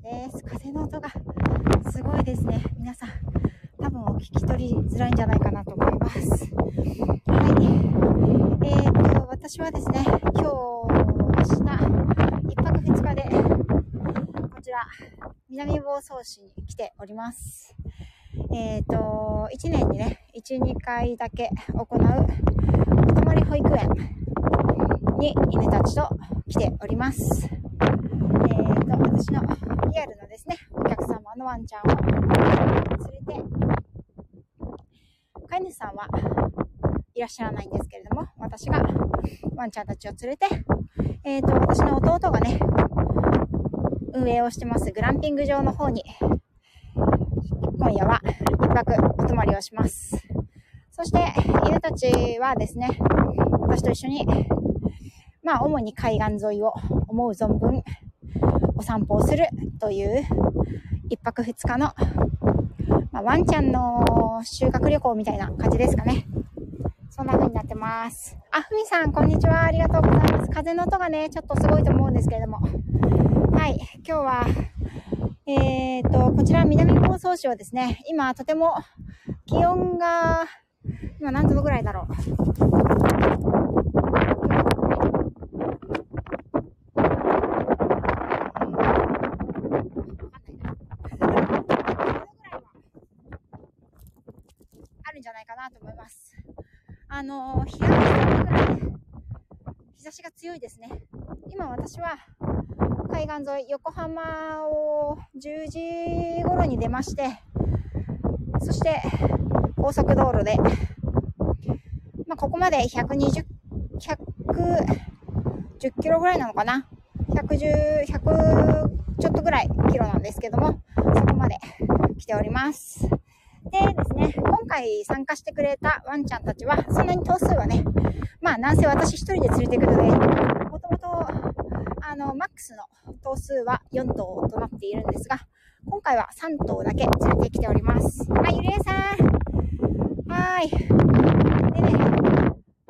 です。風の音がすごいですね。皆さん、多分お聞き取りづらいんじゃないかなと思います。はい。えー、と、私はですね、今日、明日、一泊二日で、こちら、南房総市に来ております。えっ、と、1年にね、1、2回だけ行う、お泊まり保育園に犬たちと来ております。えーと、私のリアルのですね、お客様のワンちゃんを連れて、飼い主さんはいらっしゃらないんですけれども、私がワンちゃんたちを連れて、えーと、私の弟がね、運営をしてますグランピング場の方に、今夜は一泊お泊まりをします。そして、犬たちはですね、私と一緒に、まあ、主に海岸沿いを思う存分お散歩をするという一泊二日の、まあ、ワンちゃんの修学旅行みたいな感じですかね。そんな風になってます。あ、ふみさん、こんにちは。ありがとうございます。風の音がね、ちょっとすごいと思うんですけれども。はい、今日は、えーと、こちら南房総市はですね、今とても気温が、今何度ぐらいだろう。るんじゃないかなと思います。あの、日焼けするぐらい日差しが強いですね。今私は海岸沿い、横浜を10時頃に出まして、そして高速道路で、まあ、ここまで120、110キロぐらいなのかな ?110、100ちょっとぐらいキロなんですけども、そこまで来ております。でですね、今回参加してくれたワンちゃんたちは、そんなに頭数はね、まあ、なんせ私一人で連れてくるので、もともと、あの、マックスの頭数は4頭となっているんですが、今回は3頭だけ連れてきております。はい、ゆりえさん。はい。でね、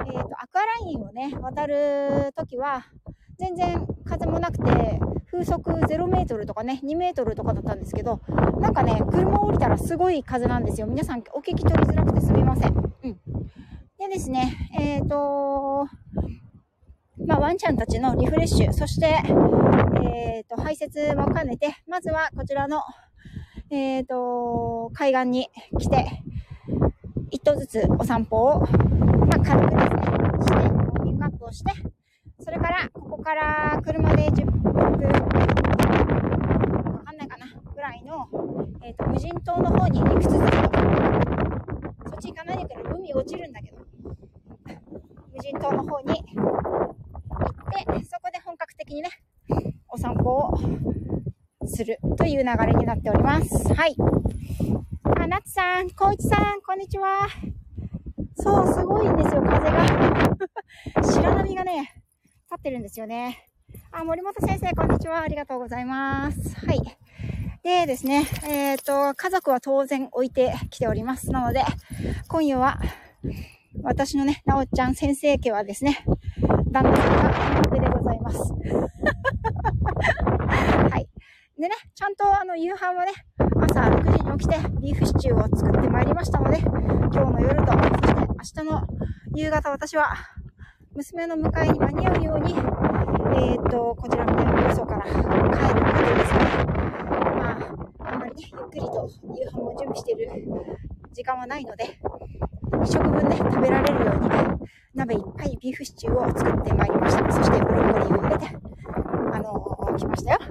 えっ、ー、と、アクアラインをね、渡るときは、全然風もなくて、風速0メートルとかね、2メートルとかだったんですけど、なんかね、車降りたらすごい風なんですよ。皆さんお聞き取りづらくてすみません。うん。でですね、えっ、ー、とまあ、ワンちゃんたちのリフレッシュ、そして、えっ、ー、と、排泄も兼ねて、まずはこちらの、えっ、ー、と、海岸に来て、一頭ずつお散歩を、まあ、軽くですね、して、ウォーミングアップをして、それから、ここから車で10分、わかんないかな、ぐらいの、えっ、ー、と、無人島の方に行く続きと、そっち行かないでけど、海落ちるんだけど、無人島の方に行って、そこで本格的にね、お散歩をするという流れになっております。はい。あ、なつさん、こういちさん、こんにちは。そう、すごいんですよ、風が。白波がね、立ってるんですよね。あ、森本先生、こんにちは。ありがとうございます。はい。でですね、えっ、ー、と、家族は当然置いてきております。なので、今夜は、私のね、なおちゃん先生家はですね、旦那さんが上でございます。はい。でね、ちゃんとあの、夕飯はね、朝6時に起きて、ビーフシチューを作ってまいりましたので、今日の夜と、そして明日の夕方私は、娘の迎えに間に合うように、えー、と、こちら南房総から帰るのでですね、まあ、あんまりね、ゆっくりと夕飯も準備してる時間はないので、1食分ね、食べられるように、鍋いっぱいビーフシチューを作ってまいりました。そしてブロッコリーを入れて、あのー、来ましたよ。で、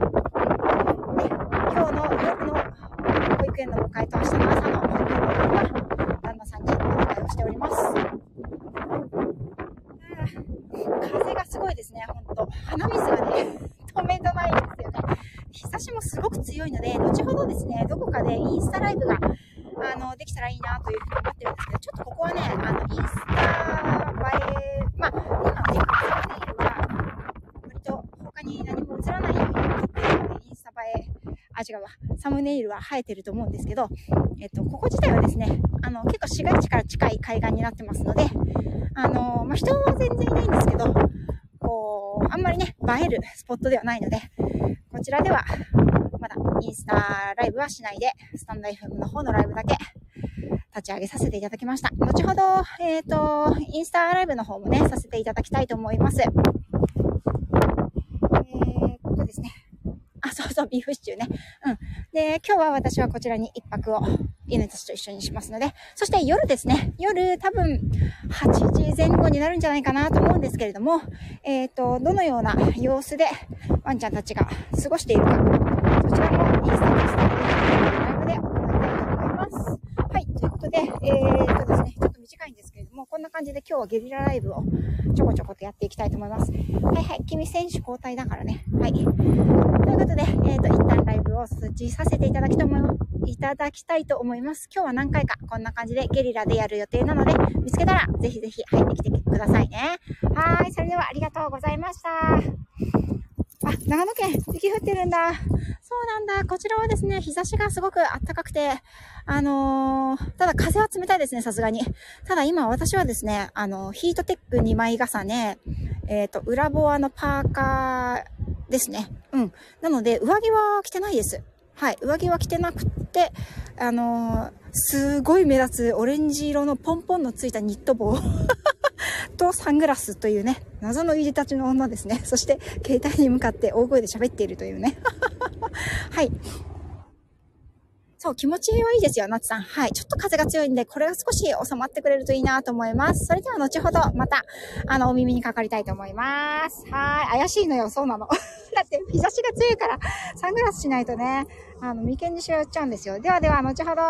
今日の夜の保育園の迎えと明日の朝の保育園の迎えは、旦那さんにお願いをしております。風がすごいですね、ほんと。鼻水がね、止めどないですよね。日差しもすごく強いので、後ほどですね、どこかでインスタライブが、あの、できたらいいなというふうに思ってるんですけど、ちょっとここはね、あの、インスタ映え、まあ、今はね、サムネイルは、割と他に何も映らないように撮ってるので、インスタ映え、あ、違うわ、サムネイルは生えてると思うんですけど、えっと、ここ自体はですね、あの、結構市街地から近い海岸になってますので、あの、まあ、人は全然いないんですけど、こう、あんまりね、映えるスポットではないので、こちらでは、まだインスタライブはしないで、スタンド FM の方のライブだけ立ち上げさせていただきました。後ほど、えっ、ー、と、インスタライブの方もね、させていただきたいと思います。えー、ここですね。あ、そうそう、ビーフシチューね。うん。で、今日は私はこちらに一泊を犬たちと一緒にしますので、そして夜ですね。夜多分8時前後になるんじゃないかなと思うんですけれども、えっ、ー、と、どのような様子でワンちゃんたちが過ごしているか、そちらもインスタですね、ライブで行いたいと思います。はい、ということで、えー、っとですね、ちょっと短いんですけれども、こんな感じで今日はゲリラライブをちょこちょことやっていきたいと思います。はいはい、君選手交代だからね。はい。ということで、えっ、と、一旦ライブを通知させていただきと思います。いただきたいと思います。今日は何回かこんな感じでゲリラでやる予定なので、見つけたらぜひぜひ入ってきてくださいね。はい、それではありがとうございました。あ、長野県、雪降ってるんだ。そうなんだ。こちらはですね、日差しがすごく暖かくて、あのー、ただ風は冷たいですね、さすがに。ただ今私はですね、あの、ヒートテック2枚重ね、えっ、ー、と、裏ボアのパーカーですね。うん。なので、上着は着てないです。はい。上着は着てなくて、あのー、すごい目立つオレンジ色のポンポンのついたニット帽。とサングラスというね、謎の入り立ちの女ですね。そして、携帯に向かって大声で喋っているというね。はい。そう、気持ちはいいですよ、夏さん。はい。ちょっと風が強いんで、これが少し収まってくれるといいなと思います。それでは後ほど、また、あの、お耳にかかりたいと思います。はい。怪しいのよ、そうなの。だって、日差しが強いから、サングラスしないとね、あの、眉間にしわ寄っちゃうんですよ。ではでは、後ほど。